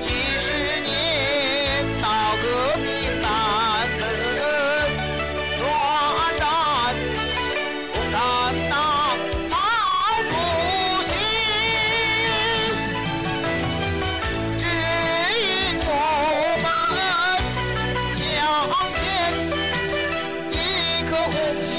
几十年到革命担子转战共产党毛主席指引我们向前一颗红心